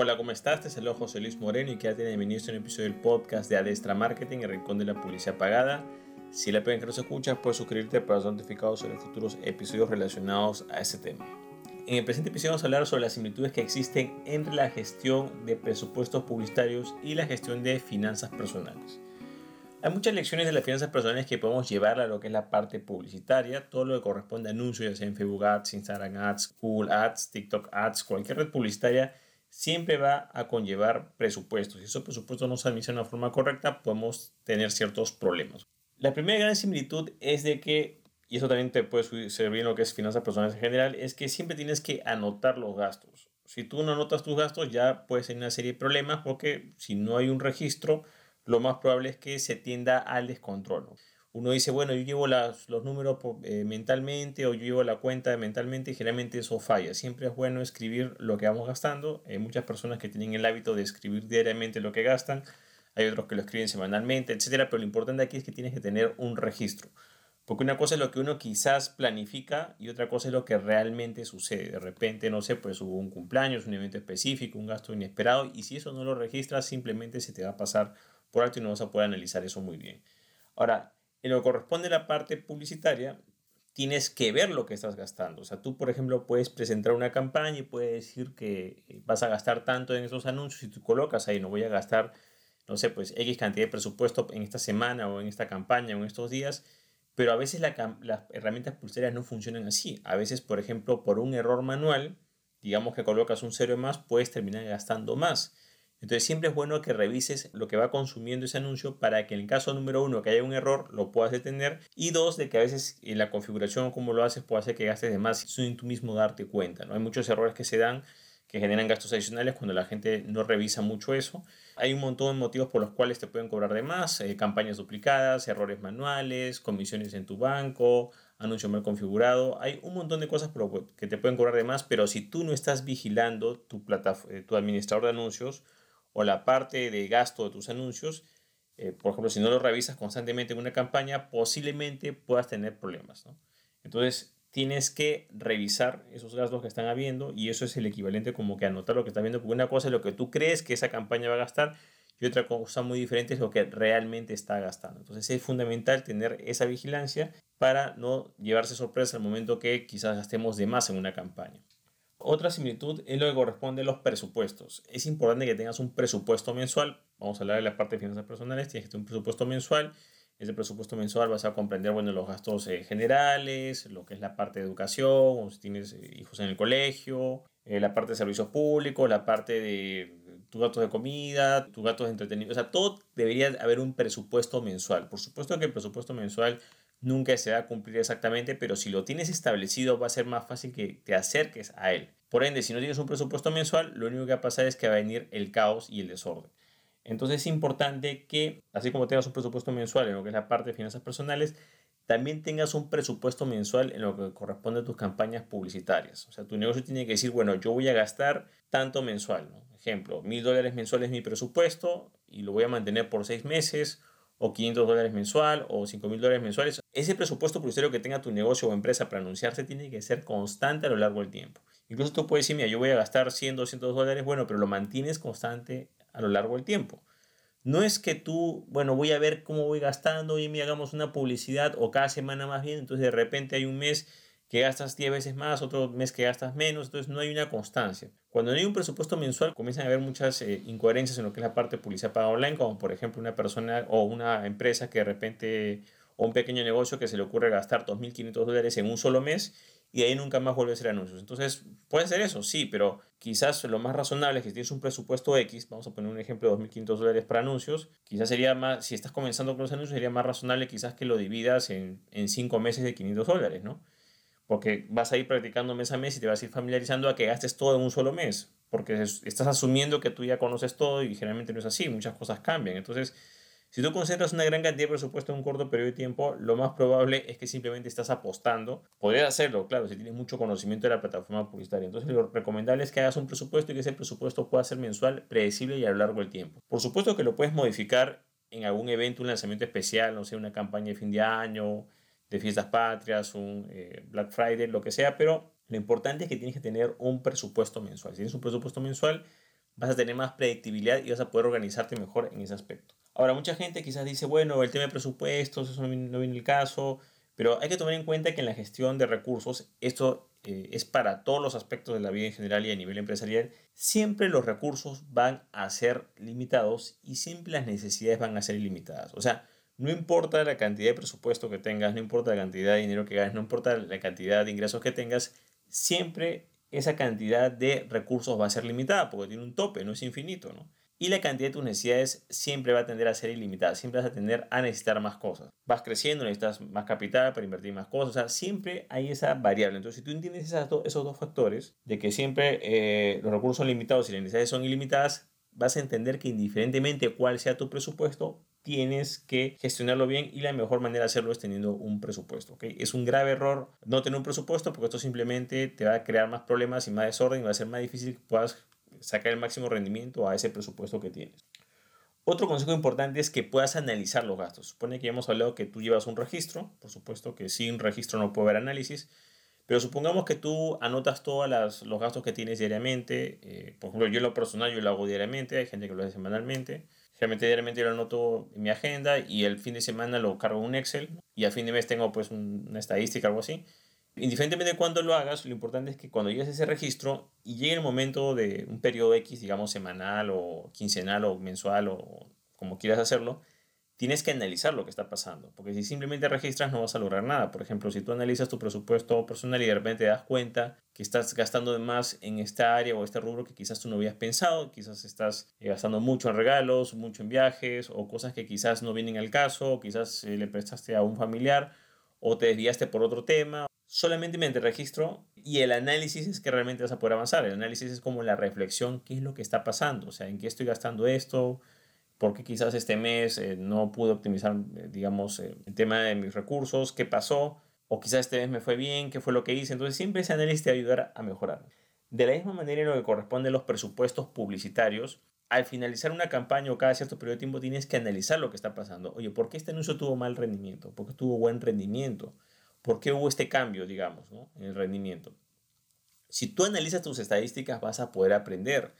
Hola, ¿cómo estás? Te saludo José Luis Moreno y quédate bienvenido a un episodio del podcast de Adestra Marketing, el rincón de la publicidad pagada. Si la pena que nos escuchas, puedes suscribirte para ser notificado sobre futuros episodios relacionados a este tema. En el presente episodio vamos a hablar sobre las similitudes que existen entre la gestión de presupuestos publicitarios y la gestión de finanzas personales. Hay muchas lecciones de las finanzas personales que podemos llevar a lo que es la parte publicitaria, todo lo que corresponde a anuncios, ya sea en Facebook Ads, Instagram Ads, Google Ads, TikTok Ads, cualquier red publicitaria siempre va a conllevar presupuestos. Si esos presupuestos no se administran de una forma correcta, podemos tener ciertos problemas. La primera gran similitud es de que, y eso también te puede servir en lo que es finanzas personales en general, es que siempre tienes que anotar los gastos. Si tú no anotas tus gastos, ya puedes tener una serie de problemas porque si no hay un registro, lo más probable es que se tienda al descontrol uno dice, bueno, yo llevo los números eh, mentalmente o yo llevo la cuenta mentalmente y generalmente eso falla. Siempre es bueno escribir lo que vamos gastando. Hay muchas personas que tienen el hábito de escribir diariamente lo que gastan. Hay otros que lo escriben semanalmente, etcétera. Pero lo importante aquí es que tienes que tener un registro. Porque una cosa es lo que uno quizás planifica y otra cosa es lo que realmente sucede. De repente, no sé, pues hubo un cumpleaños, un evento específico, un gasto inesperado y si eso no lo registras, simplemente se te va a pasar por alto y no vas a poder analizar eso muy bien. Ahora, en lo que corresponde a la parte publicitaria, tienes que ver lo que estás gastando. O sea, tú, por ejemplo, puedes presentar una campaña y puedes decir que eh, vas a gastar tanto en esos anuncios y tú colocas ahí, no voy a gastar, no sé, pues X cantidad de presupuesto en esta semana o en esta campaña o en estos días, pero a veces las herramientas publicitarias no funcionan así. A veces, por ejemplo, por un error manual, digamos que colocas un cero más, puedes terminar gastando más. Entonces siempre es bueno que revises lo que va consumiendo ese anuncio para que en el caso número uno que haya un error lo puedas detener y dos de que a veces en la configuración como lo haces puede hacer que gastes de más sin tú mismo darte cuenta. ¿no? Hay muchos errores que se dan que generan gastos adicionales cuando la gente no revisa mucho eso. Hay un montón de motivos por los cuales te pueden cobrar de más, eh, campañas duplicadas, errores manuales, comisiones en tu banco, anuncio mal configurado. Hay un montón de cosas que te pueden cobrar de más, pero si tú no estás vigilando tu, eh, tu administrador de anuncios, o la parte de gasto de tus anuncios, eh, por ejemplo, si no lo revisas constantemente en una campaña, posiblemente puedas tener problemas. Entonces, tienes que revisar esos gastos que están habiendo y eso es el equivalente como que anotar lo que estás viendo, porque una cosa es lo que tú crees que esa campaña va a gastar y otra cosa muy diferente es lo que realmente está gastando. Entonces es fundamental tener esa vigilancia para no llevarse sorpresa al momento que quizás gastemos de más en una campaña. Otra similitud es lo que corresponde a los presupuestos. Es importante que tengas un presupuesto mensual. Vamos a hablar de la parte de finanzas personales. Tienes que tener un presupuesto mensual. Ese presupuesto mensual vas a comprender bueno, los gastos eh, generales, lo que es la parte de educación, o si tienes eh, hijos en el colegio, eh, la parte de servicios públicos, la parte de tus gastos de comida, tus gastos de entretenimiento. O sea, todo debería haber un presupuesto mensual. Por supuesto que el presupuesto mensual nunca se va a cumplir exactamente, pero si lo tienes establecido va a ser más fácil que te acerques a él. Por ende, si no tienes un presupuesto mensual, lo único que va a pasar es que va a venir el caos y el desorden. Entonces es importante que, así como tengas un presupuesto mensual en lo que es la parte de finanzas personales, también tengas un presupuesto mensual en lo que corresponde a tus campañas publicitarias. O sea, tu negocio tiene que decir, bueno, yo voy a gastar tanto mensual. Ejemplo, mil dólares mensuales mi presupuesto y lo voy a mantener por seis meses o 500 dólares mensual o 5 mil dólares mensuales. Ese presupuesto publicitario que tenga tu negocio o empresa para anunciarse tiene que ser constante a lo largo del tiempo. Incluso tú puedes decir, mira, yo voy a gastar 100, 200 dólares, bueno, pero lo mantienes constante a lo largo del tiempo. No es que tú, bueno, voy a ver cómo voy gastando y me hagamos una publicidad o cada semana más bien, entonces de repente hay un mes que gastas 10 veces más, otro mes que gastas menos, entonces no hay una constancia. Cuando no hay un presupuesto mensual, comienzan a haber muchas eh, incoherencias en lo que es la parte de publicidad paga online, como por ejemplo una persona o una empresa que de repente, o un pequeño negocio que se le ocurre gastar 2.500 dólares en un solo mes y ahí nunca más vuelve a hacer anuncios. Entonces, puede ser eso, sí, pero quizás lo más razonable es que si tienes un presupuesto X, vamos a poner un ejemplo de 2.500 dólares para anuncios, quizás sería más, si estás comenzando con los anuncios, sería más razonable quizás que lo dividas en, en 5 meses de 500 dólares, ¿no? Porque vas a ir practicando mes a mes y te vas a ir familiarizando a que gastes todo en un solo mes, porque estás asumiendo que tú ya conoces todo y generalmente no es así, muchas cosas cambian. Entonces, si tú concentras una gran cantidad de presupuesto en un corto periodo de tiempo, lo más probable es que simplemente estás apostando. Podrías hacerlo, claro, si tienes mucho conocimiento de la plataforma publicitaria. Entonces, lo recomendable es que hagas un presupuesto y que ese presupuesto pueda ser mensual, predecible y a lo largo del tiempo. Por supuesto que lo puedes modificar en algún evento, un lanzamiento especial, no sé, una campaña de fin de año, de fiestas patrias, un eh, Black Friday, lo que sea, pero lo importante es que tienes que tener un presupuesto mensual. Si tienes un presupuesto mensual, vas a tener más predictibilidad y vas a poder organizarte mejor en ese aspecto. Ahora, mucha gente quizás dice, bueno, el tema de presupuestos, eso no viene, el caso, pero hay que tomar en cuenta que en la gestión de recursos, esto eh, es para todos los aspectos de la vida en general y a nivel empresarial, siempre los recursos van a ser limitados y siempre las necesidades van a ser ilimitadas. O sea, no importa la cantidad de presupuesto que tengas, no importa la cantidad de dinero que ganes, no importa la cantidad de ingresos que tengas, siempre esa cantidad de recursos va a ser limitada porque tiene un tope, no es infinito, ¿no? Y la cantidad de tus necesidades siempre va a tender a ser ilimitada, siempre vas a tender a necesitar más cosas. Vas creciendo, necesitas más capital para invertir más cosas, o sea, siempre hay esa variable. Entonces, si tú entiendes esos dos factores, de que siempre eh, los recursos son limitados y las necesidades son ilimitadas, vas a entender que indiferentemente cuál sea tu presupuesto, tienes que gestionarlo bien y la mejor manera de hacerlo es teniendo un presupuesto. ¿okay? Es un grave error no tener un presupuesto porque esto simplemente te va a crear más problemas y más desorden y va a ser más difícil que puedas sacar el máximo rendimiento a ese presupuesto que tienes. Otro consejo importante es que puedas analizar los gastos. Supone que ya hemos hablado que tú llevas un registro, por supuesto que sin registro no puede haber análisis, pero supongamos que tú anotas todos los gastos que tienes diariamente. Eh, por ejemplo, yo lo personal yo lo hago diariamente, hay gente que lo hace semanalmente. Realmente diariamente lo anoto en mi agenda y el fin de semana lo cargo en un Excel y al fin de mes tengo pues una estadística o algo así. Indiferentemente de cuándo lo hagas, lo importante es que cuando llegues a ese registro y llegue el momento de un periodo X, digamos semanal o quincenal o mensual o como quieras hacerlo, tienes que analizar lo que está pasando, porque si simplemente registras no vas a lograr nada. Por ejemplo, si tú analizas tu presupuesto personal y de repente te das cuenta que estás gastando más en esta área o este rubro que quizás tú no habías pensado, quizás estás eh, gastando mucho en regalos, mucho en viajes o cosas que quizás no vienen al caso, o quizás eh, le prestaste a un familiar o te desviaste por otro tema. Solamente mediante registro y el análisis es que realmente vas a poder avanzar. El análisis es como la reflexión, qué es lo que está pasando, o sea, en qué estoy gastando esto, porque quizás este mes eh, no pude optimizar, eh, digamos, eh, el tema de mis recursos, qué pasó, o quizás este mes me fue bien, qué fue lo que hice. Entonces siempre ese análisis te va a ayudar a mejorar. De la misma manera en lo que corresponde a los presupuestos publicitarios, al finalizar una campaña o cada cierto periodo de tiempo tienes que analizar lo que está pasando. Oye, ¿por qué este anuncio tuvo mal rendimiento? ¿Por qué tuvo buen rendimiento? ¿Por qué hubo este cambio, digamos, ¿no? en el rendimiento? Si tú analizas tus estadísticas vas a poder aprender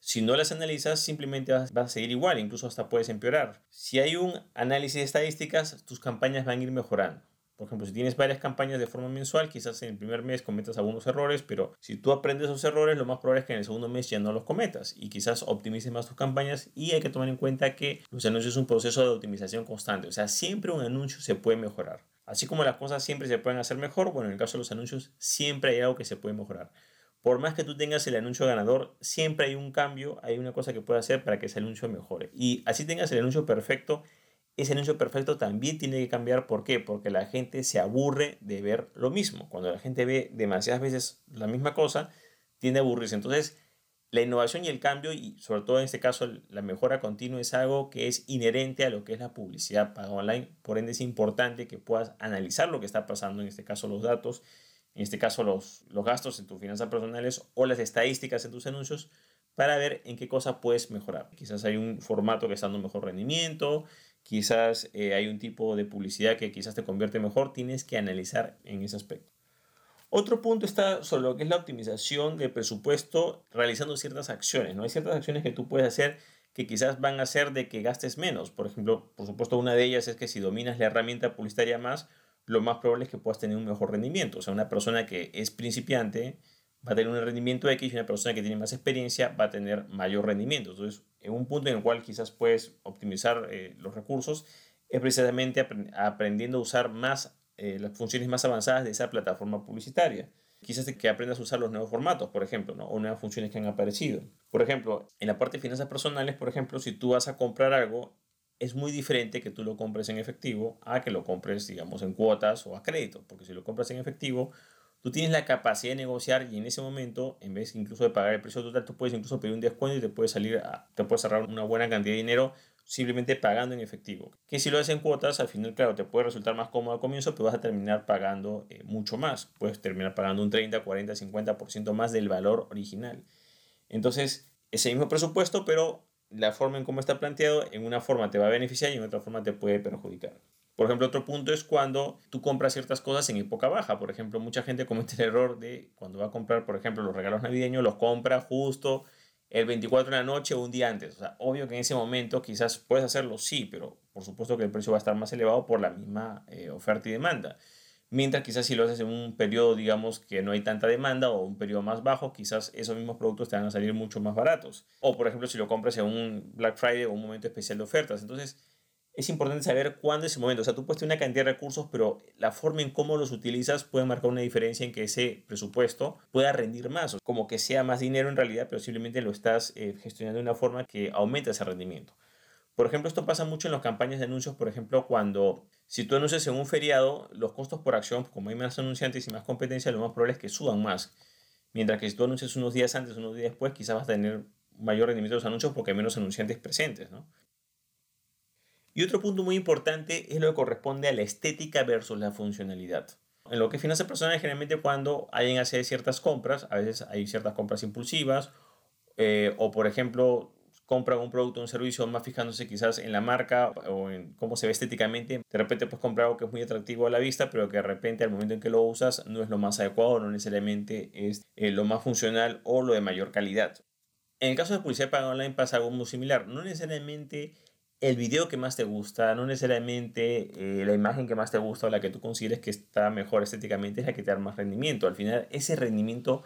si no las analizas, simplemente vas, a seguir igual, incluso hasta puedes empeorar. Si hay un análisis de estadísticas, tus campañas van a ir mejorando. Por ejemplo, si tienes varias campañas de forma mensual, quizás en el primer mes cometas algunos errores, pero si tú aprendes esos errores, lo más probable es que en el segundo mes ya no los cometas y quizás optimices más tus campañas y hay que tomar en cuenta que los anuncios es un proceso de optimización constante, o sea, siempre un anuncio se puede mejorar. Así como las cosas siempre se pueden hacer mejor, bueno, en el caso de los anuncios siempre hay algo que se puede mejorar por más que tú tengas el anuncio ganador, siempre hay un cambio, hay una cosa que puede hacer para que ese anuncio mejore. Y así tengas el anuncio perfecto, ese anuncio perfecto también tiene que cambiar. ¿Por qué? Porque la gente se aburre de ver lo mismo. Cuando la gente ve demasiadas veces la misma cosa, tiende a aburrirse. Entonces, la innovación y el cambio, y sobre todo en este caso la mejora continua, es algo que es inherente a lo que es la publicidad paga online. Por ende, es importante que puedas analizar lo que está pasando, en este caso los datos, en este caso los, los gastos en tus finanzas personales o las estadísticas en tus anuncios, para ver en qué cosa puedes mejorar. Quizás hay un formato que está dando mejor rendimiento, quizás eh, hay un tipo de publicidad que quizás te convierte mejor, tienes que analizar en ese aspecto. Otro punto está sobre lo que es la optimización del presupuesto realizando ciertas acciones. ¿no? Hay ciertas acciones que tú puedes hacer que quizás van a hacer de que gastes menos. Por ejemplo, por supuesto, una de ellas es que si dominas la herramienta publicitaria más, lo más probable es que puedas tener un mejor rendimiento. O sea, una persona que es principiante va a tener un rendimiento X y una persona que tiene más experiencia va a tener mayor rendimiento. Entonces, en un punto en el cual quizás puedes optimizar eh, los recursos es precisamente aprendiendo a usar más eh, las funciones más avanzadas de esa plataforma publicitaria. Quizás que aprendas a usar los nuevos formatos, por ejemplo, ¿no? o nuevas funciones que han aparecido. Por ejemplo, en la parte de finanzas personales, por ejemplo, si tú vas a comprar algo, es muy diferente que tú lo compres en efectivo a que lo compres, digamos, en cuotas o a crédito, porque si lo compras en efectivo, tú tienes la capacidad de negociar y en ese momento, en vez incluso de pagar el precio total, tú puedes incluso pedir un descuento y te puedes salir, a, te puedes ahorrar una buena cantidad de dinero simplemente pagando en efectivo. Que si lo haces en cuotas, al final, claro, te puede resultar más cómodo al comienzo, pero vas a terminar pagando eh, mucho más. Puedes terminar pagando un 30, 40, 50% más del valor original. Entonces, ese mismo presupuesto, pero la forma en cómo está planteado, en una forma te va a beneficiar y en otra forma te puede perjudicar. Por ejemplo, otro punto es cuando tú compras ciertas cosas en época baja. Por ejemplo, mucha gente comete el error de cuando va a comprar, por ejemplo, los regalos navideños, los compra justo el 24 de la noche o un día antes. O sea, obvio que en ese momento quizás puedes hacerlo, sí, pero por supuesto que el precio va a estar más elevado por la misma eh, oferta y demanda. Mientras quizás si lo haces en un periodo, digamos, que no hay tanta demanda o un periodo más bajo, quizás esos mismos productos te van a salir mucho más baratos. O por ejemplo, si lo compras en un Black Friday o un momento especial de ofertas. Entonces, es importante saber cuándo es el momento. O sea, tú puedes una cantidad de recursos, pero la forma en cómo los utilizas puede marcar una diferencia en que ese presupuesto pueda rendir más. Como que sea más dinero en realidad, pero simplemente lo estás eh, gestionando de una forma que aumenta ese rendimiento. Por ejemplo, esto pasa mucho en las campañas de anuncios, por ejemplo, cuando si tú anuncias en un feriado, los costos por acción, como hay más anunciantes y más competencia, lo más probable es que suban más. Mientras que si tú anuncias unos días antes, unos días después, quizás vas a tener mayor rendimiento de los anuncios porque hay menos anunciantes presentes, ¿no? Y otro punto muy importante es lo que corresponde a la estética versus la funcionalidad. En lo que finanzas personales, generalmente cuando alguien hace ciertas compras, a veces hay ciertas compras impulsivas, eh, o por ejemplo, compra un producto o un servicio más fijándose quizás en la marca o en cómo se ve estéticamente. De repente puedes comprar algo que es muy atractivo a la vista, pero que de repente al momento en que lo usas no es lo más adecuado, no necesariamente es eh, lo más funcional o lo de mayor calidad. En el caso de publicidad paga online pasa algo muy similar. No necesariamente el video que más te gusta, no necesariamente eh, la imagen que más te gusta o la que tú consideres que está mejor estéticamente es la que te da más rendimiento. Al final, ese rendimiento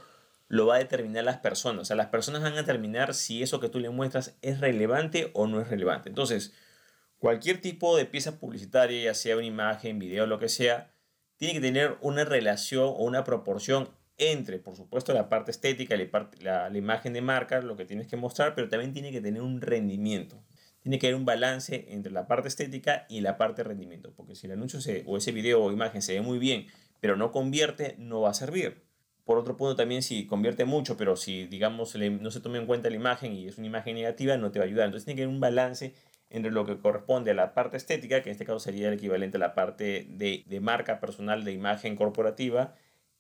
lo va a determinar las personas. O sea, las personas van a determinar si eso que tú le muestras es relevante o no es relevante. Entonces, cualquier tipo de pieza publicitaria, ya sea una imagen, video, lo que sea, tiene que tener una relación o una proporción entre, por supuesto, la parte estética, la, la imagen de marca, lo que tienes que mostrar, pero también tiene que tener un rendimiento tiene que haber un balance entre la parte estética y la parte de rendimiento, porque si el anuncio o ese video o imagen se ve muy bien, pero no convierte, no va a servir. Por otro punto también si convierte mucho, pero si digamos no se toma en cuenta la imagen y es una imagen negativa, no te va a ayudar. Entonces tiene que haber un balance entre lo que corresponde a la parte estética, que en este caso sería el equivalente a la parte de, de marca personal, de imagen corporativa,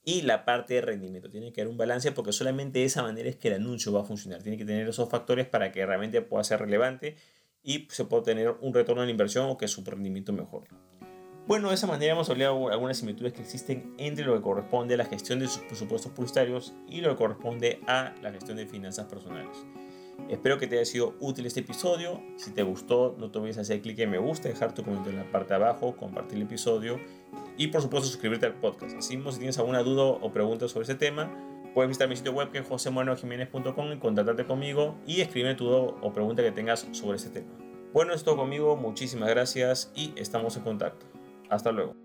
y la parte de rendimiento. Tiene que haber un balance porque solamente de esa manera es que el anuncio va a funcionar. Tiene que tener esos factores para que realmente pueda ser relevante y se puede tener un retorno en la inversión o que su rendimiento mejore. Bueno, de esa manera hemos hablado algunas similitudes que existen entre lo que corresponde a la gestión de sus presupuestos publicitarios y lo que corresponde a la gestión de finanzas personales. Espero que te haya sido útil este episodio. Si te gustó, no te olvides hacer clic en me gusta, dejar tu comentario en la parte de abajo, compartir el episodio y por supuesto suscribirte al podcast. Así si tienes alguna duda o pregunta sobre este tema, Puedes visitar mi sitio web que es josemorenojiménez.com y contactarte conmigo y escribirme tu duda o pregunta que tengas sobre este tema. Bueno, esto conmigo, muchísimas gracias y estamos en contacto. Hasta luego.